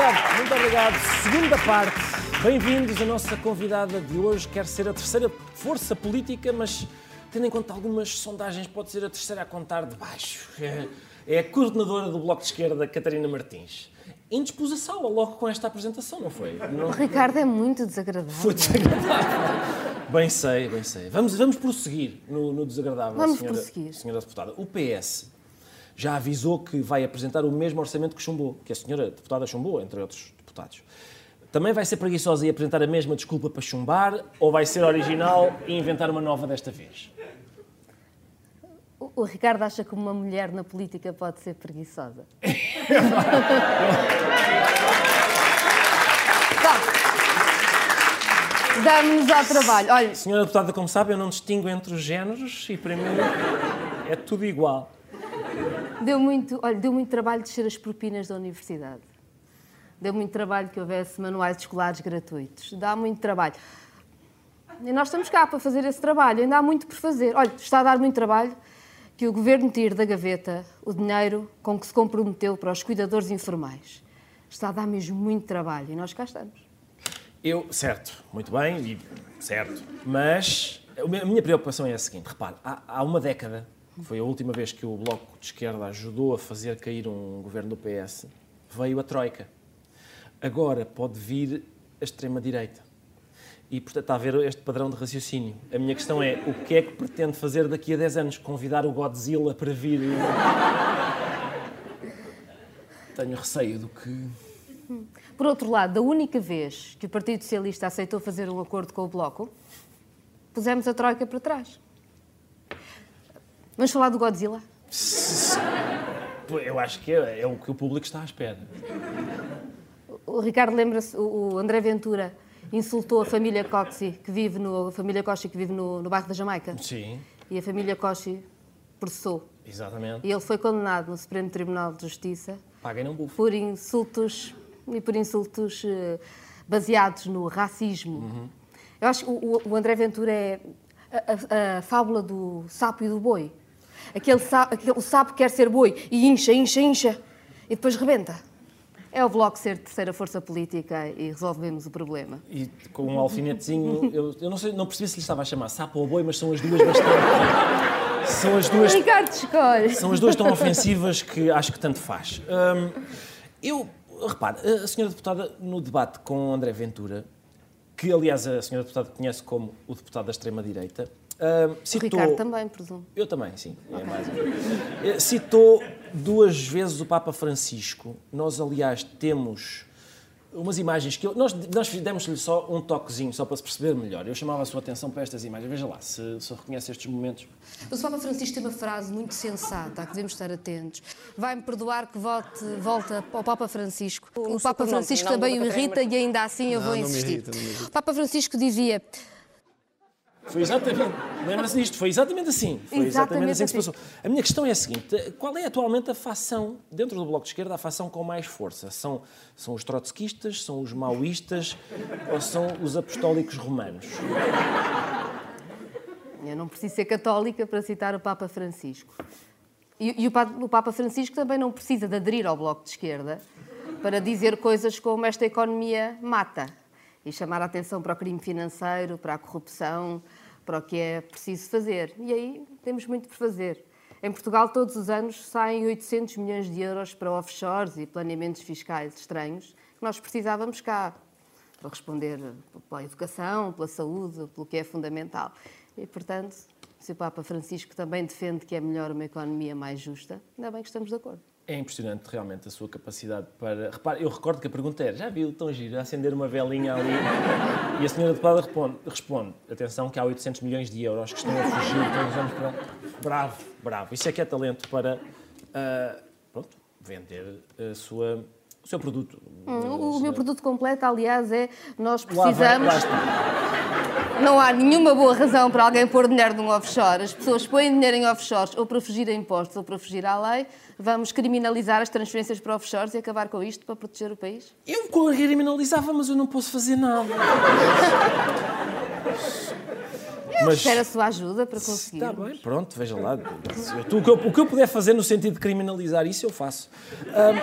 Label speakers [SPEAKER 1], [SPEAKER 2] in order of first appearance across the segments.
[SPEAKER 1] obrigado, muito obrigado. Segunda parte. Bem-vindos. A nossa convidada de hoje quer ser a terceira força política, mas tendo em conta algumas sondagens, pode ser a terceira a contar de baixo. É, é a coordenadora do Bloco de Esquerda, Catarina Martins. Sala logo com esta apresentação, não foi? Não...
[SPEAKER 2] O Ricardo é muito desagradável.
[SPEAKER 1] Foi desagradável. bem sei, bem sei. Vamos, vamos prosseguir no, no desagradável,
[SPEAKER 2] Vamos
[SPEAKER 1] senhora,
[SPEAKER 2] prosseguir.
[SPEAKER 1] senhora deputada. O PS já avisou que vai apresentar o mesmo orçamento que chumbou, que a senhora deputada chumbou, entre outros deputados. Também vai ser preguiçosa e apresentar a mesma desculpa para chumbar ou vai ser original e inventar uma nova desta vez?
[SPEAKER 2] O- Ricardo acha que uma mulher na política pode ser preguiçosa. Tá. Damos ao trabalho. Olha,
[SPEAKER 1] Senhora deputada, como sabe, eu não distingo entre os géneros e para mim é tudo igual.
[SPEAKER 2] Deu muito, olha, deu muito trabalho descer as propinas da universidade. Deu muito trabalho que houvesse manuais escolares gratuitos. Dá muito trabalho. E nós estamos cá para fazer esse trabalho. Ainda há muito por fazer. Olha, está a dar muito trabalho que o governo tire da gaveta o dinheiro com que se comprometeu para os cuidadores informais. Está a dar mesmo muito trabalho e nós cá estamos.
[SPEAKER 1] Eu, certo, muito bem, certo. Mas a minha preocupação é a seguinte: repare, há, há uma década, foi a última vez que o Bloco de Esquerda ajudou a fazer cair um governo do PS, veio a Troika. Agora pode vir a extrema-direita. E, portanto, está a ver este padrão de raciocínio. A minha questão é: o que é que pretende fazer daqui a 10 anos? Convidar o Godzilla para vir. Tenho receio do que.
[SPEAKER 2] Por outro lado, da única vez que o Partido Socialista aceitou fazer um acordo com o Bloco, pusemos a Troika para trás. Vamos falar do Godzilla?
[SPEAKER 1] Eu acho que é, é o que o público está à espera.
[SPEAKER 2] O Ricardo lembra-se, o André Ventura insultou a família Coxi, que vive no, a família Coxi que vive no, no bairro da Jamaica.
[SPEAKER 1] Sim,
[SPEAKER 2] E a família Coxi processou.
[SPEAKER 1] exatamente.
[SPEAKER 2] E ele foi condenado no Supremo Tribunal de Justiça
[SPEAKER 1] Paguem não bufo.
[SPEAKER 2] por insultos e por insultos eh, baseados no racismo. Eu acho que o, o André Ventura é a, a- a fábula do sapo e do boi. Aquele, sa, aquele o sapo quer ser boi e incha, incha, incha e depois rebenta. É o Bloco ser terceira força política e resolvemos o problema.
[SPEAKER 1] E com um alfinetezinho, eu, eu não, sei, não percebi se lhe estava a chamar sapo ou boi, mas são as duas bastante. São as duas,
[SPEAKER 2] Ricardo escolhe.
[SPEAKER 1] são as duas tão ofensivas que acho que tanto faz. Hum, eu, repare, a senhora deputada, no debate com André Ventura, que aliás a senhora deputada conhece como o deputado da extrema-direita, hum,
[SPEAKER 2] O
[SPEAKER 1] citou.
[SPEAKER 2] Ricardo também, presumo.
[SPEAKER 1] Eu também, sim. É mais... Eh, Citou duas vezes o Papa Francisco. Nós, aliás, temos umas imagens que eu... nós, nós demos-lhe só um toquezinho, só para se perceber melhor. Eu chamava a sua atenção para estas imagens. Veja lá, se, se reconhece estes momentos.
[SPEAKER 2] O Papa Francisco tem uma frase muito sensata a que devemos estar atentos. Vai-me perdoar que volte, volta ao Papa Francisco. O Papa
[SPEAKER 3] não-
[SPEAKER 2] Francisco
[SPEAKER 3] não
[SPEAKER 2] também o irrita e ainda assim eu vou
[SPEAKER 4] não me
[SPEAKER 2] insistir.
[SPEAKER 4] irrita, não me irrita.
[SPEAKER 2] O Papa Francisco dizia:
[SPEAKER 1] Foi exatamente, lembra-se disto, foi exatamente assim. Foi exatamente,
[SPEAKER 2] Exatamente
[SPEAKER 1] assim que se
[SPEAKER 2] assim.
[SPEAKER 1] passou. A minha questão é a seguinte: qual é atualmente a facção, dentro do Bloco de Esquerda, a facção com mais força? São, são os trotskistas, são os maoístas ou são os apostólicos romanos?
[SPEAKER 2] Eu não preciso ser católica para citar o Papa Francisco. E, e o, o Papa Francisco também não precisa de aderir ao Bloco de Esquerda para dizer coisas como esta economia mata e chamar a atenção para o crime financeiro, para a corrupção, para o que é preciso fazer. E aí temos muito por fazer. Em Portugal, todos os anos, saem 800 milhões de euros para offshores e planeamentos fiscais estranhos que nós precisávamos cá para responder pela educação, pela saúde, pelo que é fundamental. E, portanto, se o Papa Francisco também defende que é melhor uma economia mais justa, ainda bem que estamos de acordo.
[SPEAKER 1] É impressionante realmente a sua capacidade para. Repare, eu recordo que a pergunta era: já viu tão giro, acender uma velinha ali? E a senhora deputada responde, responde: atenção, que há 800 milhões de euros que estão a fugir todos os anos para. Bravo, bravo. Isso é que é talento para. ah, pronto, vender a sua, o seu produto.
[SPEAKER 2] O, o meu produto completo, aliás, é nós
[SPEAKER 1] Lá vai-
[SPEAKER 2] precisamos.
[SPEAKER 1] lá.
[SPEAKER 2] Não há nenhuma boa razão para alguém pôr dinheiro num offshore. As pessoas põem dinheiro em offshores ou para fugir a impostos ou para fugir à lei. Vamos criminalizar as transferências para offshores e acabar com isto para proteger o país?
[SPEAKER 1] Eu criminalizava, mas eu não posso fazer nada. Mas-
[SPEAKER 2] Espero a sua ajuda para conseguir.
[SPEAKER 1] Está bem, pronto, veja lá. O, que eu, o que eu puder fazer no sentido de criminalizar isso, eu faço. Ahm,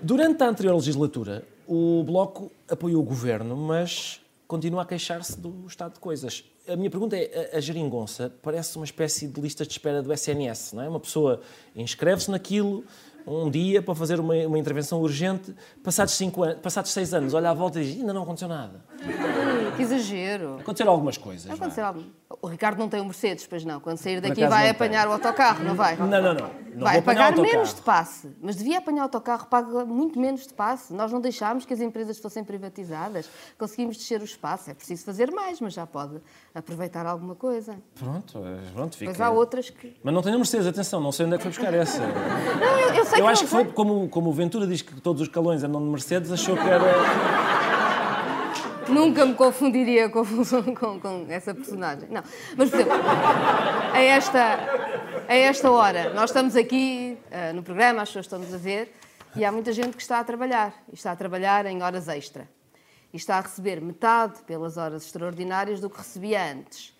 [SPEAKER 1] durante a anterior legislatura, o Bloco apoiou o governo, mas continua a queixar-se do estado de coisas. A minha pergunta é: a geringonça parece uma espécie de lista de espera do SNS, não é? Uma pessoa inscreve-se naquilo um dia para fazer uma, uma intervenção urgente, passados, cinco anos, passados seis anos, olha à volta e diz: ainda não aconteceu nada.
[SPEAKER 2] Que exagero.
[SPEAKER 1] Aconteceram algumas coisas.
[SPEAKER 2] Vai
[SPEAKER 1] não é?
[SPEAKER 2] acontecer algum... O Ricardo não tem um Mercedes, pois não. Quando sair daqui vai apanhar
[SPEAKER 1] tem.
[SPEAKER 2] o autocarro, não vai?
[SPEAKER 1] Não, não, não. não
[SPEAKER 2] vai pagar menos de passe. Mas devia apanhar autocarro, paga muito menos de passe. Nós não deixámos que as empresas fossem privatizadas. Conseguimos descer o espaço. É preciso fazer mais, mas já pode aproveitar alguma coisa.
[SPEAKER 1] Pronto, eh, pronto, fica.
[SPEAKER 2] Pois há outras que.
[SPEAKER 1] Mas não tenho Mercedes, atenção, não sei onde é que foi buscar essa.
[SPEAKER 2] Não, eu, eu sei
[SPEAKER 1] Eu acho que foi como, como o Ventura diz que todos os calões andam de Mercedes, achou que era.
[SPEAKER 2] Nunca me confundiria com, com, com essa personagem. Não. Mas, por exemplo, a esta, a esta hora, nós estamos aqui ah, no programa, as pessoas estão-nos a ver, e há muita gente que está a trabalhar. E está a trabalhar em horas extra. E está a receber metade pelas horas extraordinárias do que recebia antes.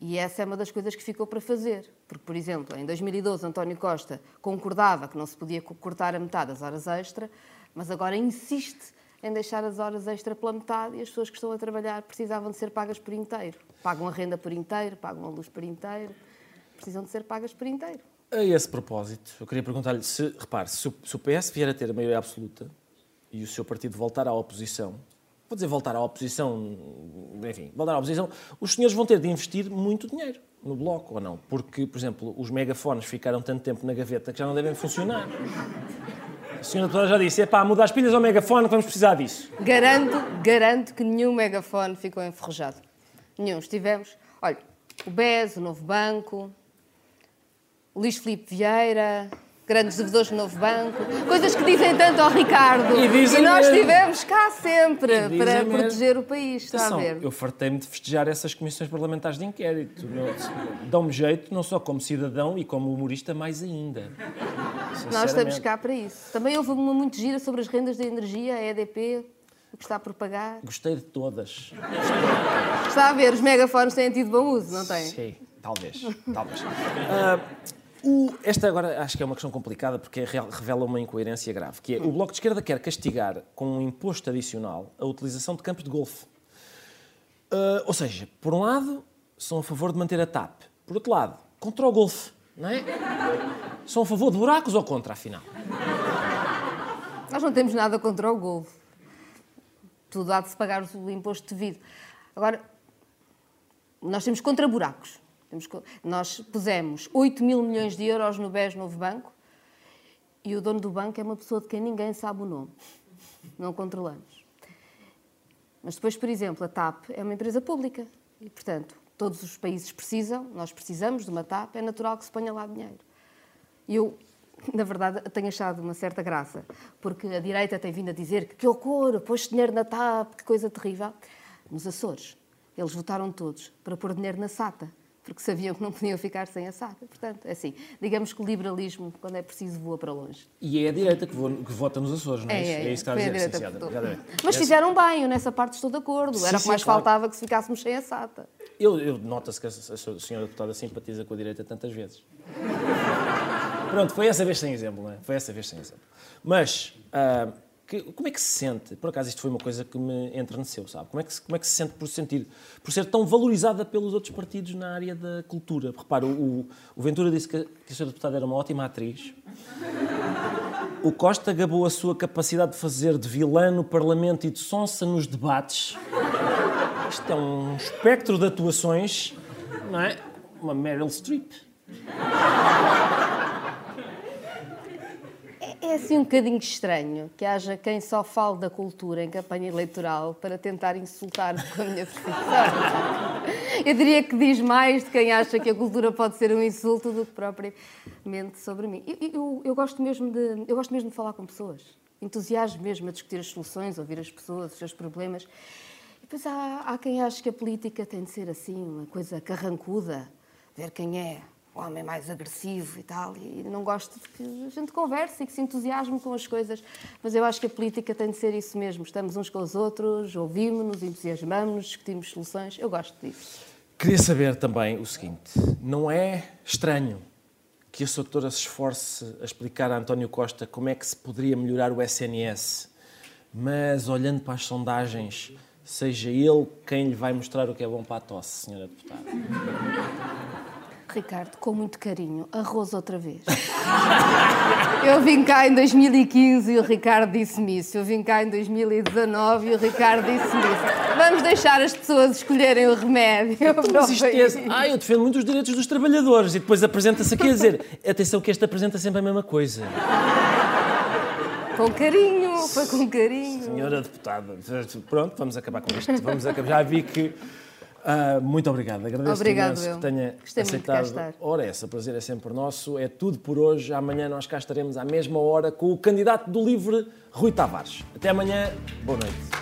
[SPEAKER 2] E essa é uma das coisas que ficou para fazer. Porque, por exemplo, em 2012, António Costa concordava que não se podia co- cortar a metade das horas extra, mas agora insiste em deixar as horas extra pela metade e as pessoas que estão a trabalhar precisavam de ser pagas por inteiro. Pagam a renda por inteiro, pagam a luz por inteiro, precisam de ser pagas por inteiro.
[SPEAKER 1] A esse propósito, eu queria perguntar-lhe se, repare, se o PS vier a ter a maioria absoluta e o seu partido voltar à oposição, vou dizer voltar à oposição, enfim, voltar à oposição, os senhores vão ter de investir muito dinheiro no bloco, ou não? Porque, por exemplo, os megafones ficaram tanto tempo na gaveta que já não devem funcionar. A senhora deputada já disse, é pá, muda as pilhas ao megafone que vamos precisar disso.
[SPEAKER 2] Garanto, garanto que nenhum megafone ficou enferrujado. Nenhum. Estivemos, olha, o BES, o Novo Banco, Luís Filipe Vieira, grandes devedores do Novo Banco, coisas que dizem tanto ao Ricardo.
[SPEAKER 1] E dizem
[SPEAKER 2] nós
[SPEAKER 1] mesmo.
[SPEAKER 2] estivemos cá sempre para
[SPEAKER 1] mesmo.
[SPEAKER 2] proteger o país, está a ver?
[SPEAKER 1] eu fartei-me de festejar essas comissões parlamentares de inquérito. Não- Dão-me jeito, não só como cidadão e como humorista, mais ainda.
[SPEAKER 2] Nós estamos cá para isso. Também houve uma muito gira sobre as rendas da energia, a EDP, o que está por pagar.
[SPEAKER 1] Gostei de todas.
[SPEAKER 2] Está a ver, os megafones têm tido bom uso, não têm?
[SPEAKER 1] Sim, talvez. talvez. Ah, o- esta agora acho que é uma questão complicada porque real- revela uma incoerência grave, que é o Bloco de Esquerda quer castigar com um imposto adicional a utilização de campos de golfe. Ah, ou seja, por um lado, são a favor de manter a TAP. Por outro lado, contra o golfe, não é? São a favor de buracos ou contra, afinal?
[SPEAKER 2] Nós não temos nada contra o Golfo. Tudo há de se pagar o imposto devido. Agora, nós temos contra buracos. Nós pusemos 8 mil milhões de euros no BES Novo Banco e o dono do banco é uma pessoa de quem ninguém sabe o nome. Não controlamos. Mas depois, por exemplo, a TAP é uma empresa pública e, portanto, todos os países precisam, nós precisamos de uma TAP, é natural que se ponha lá dinheiro. Eu, na verdade, tenho achado uma certa graça, porque a direita tem vindo a dizer que que horror, pôs dinheiro na TAP, que coisa terrível. Nos Açores, eles votaram todos para pôr dinheiro na SATA, porque sabiam que não podiam ficar sem a SATA. Portanto, é assim, digamos que o liberalismo, quando é preciso, voa para longe.
[SPEAKER 1] E é a direita que, vo- que vota nos Açores, não é, isso? É, isso que está a dizer. exatamente.
[SPEAKER 2] Mas fizeram bem, eu nessa parte estou de acordo.
[SPEAKER 1] Sim,
[SPEAKER 2] Era o que mais
[SPEAKER 1] claro.
[SPEAKER 2] faltava que se ficássemos sem a SATA.
[SPEAKER 1] Eu, eu nota-se que a, a senhora deputada simpatiza com a direita tantas vezes. Pronto, foi essa vez sem exemplo, não é? Foi essa vez sem exemplo. Mas, ah, que- como é que se sente? Por acaso isto foi uma coisa que me enterneceu, sabe? Como é que se, como é que se sente por sentir, por ser tão valorizada pelos outros partidos na área da cultura? Repara, o, o Ventura disse que, que a senhora deputada era uma ótima atriz. O Costa gabou a sua capacidade de fazer de vilã no Parlamento e de sonsa nos debates. Isto é um espectro de atuações, não é? Uma Meryl Streep.
[SPEAKER 2] É assim um bocadinho estranho que haja quem só fale da cultura em campanha eleitoral para tentar insultar-me com a minha profissão. Eu diria que diz mais de quem acha que a cultura pode ser um insulto do que propriamente sobre mim. Eu, eu- eu gosto, mesmo de, eu gosto mesmo de falar com pessoas. Entusiasmo mesmo a discutir as soluções, ouvir as pessoas, os seus problemas. E depois há, há quem ache que a política tem de ser assim, uma coisa carrancuda, ver quem é homem mais agressivo e tal. E não gosto de que a gente converse e que se entusiasme com as coisas. Mas eu acho que a política tem de ser isso mesmo. Estamos uns com os outros, ouvimos-nos, entusiasmamos-nos, discutimos soluções. Eu gosto disso.
[SPEAKER 1] Queria saber também o seguinte: não é estranho que a sua doutora se esforce a explicar a António Costa como é que se poderia melhorar o SNS mas olhando para as sondagens, seja ele quem lhe vai mostrar o que é bom para a tosse, senhora deputada.
[SPEAKER 2] Ricardo, com muito carinho, arroz outra vez. Eu vim cá em 2015 e o Ricardo disse-me isso. Eu vim cá em 2019 e o Ricardo disse-me isso. Vamos deixar as pessoas escolherem o remédio.
[SPEAKER 1] Mas isto é... Ah, eu defendo muito os direitos dos trabalhadores e depois apresenta-se aqui a dizer atenção que este apresenta sempre a mesma coisa.
[SPEAKER 2] Com carinho, foi com carinho.
[SPEAKER 1] Senhora deputada, pronto, vamos acabar com isto. Vamos acabar. Já vi que Uh, muito obrigado. Agradeço
[SPEAKER 2] Obrigado,
[SPEAKER 1] imenso
[SPEAKER 2] eu.
[SPEAKER 1] que tenha
[SPEAKER 2] Gostei
[SPEAKER 1] aceitado. Ora, essa prazer é sempre nosso. É tudo por hoje. Amanhã nós cá estaremos à mesma hora com o candidato do LIVRE, Rui Tavares. Até amanhã. Boa noite.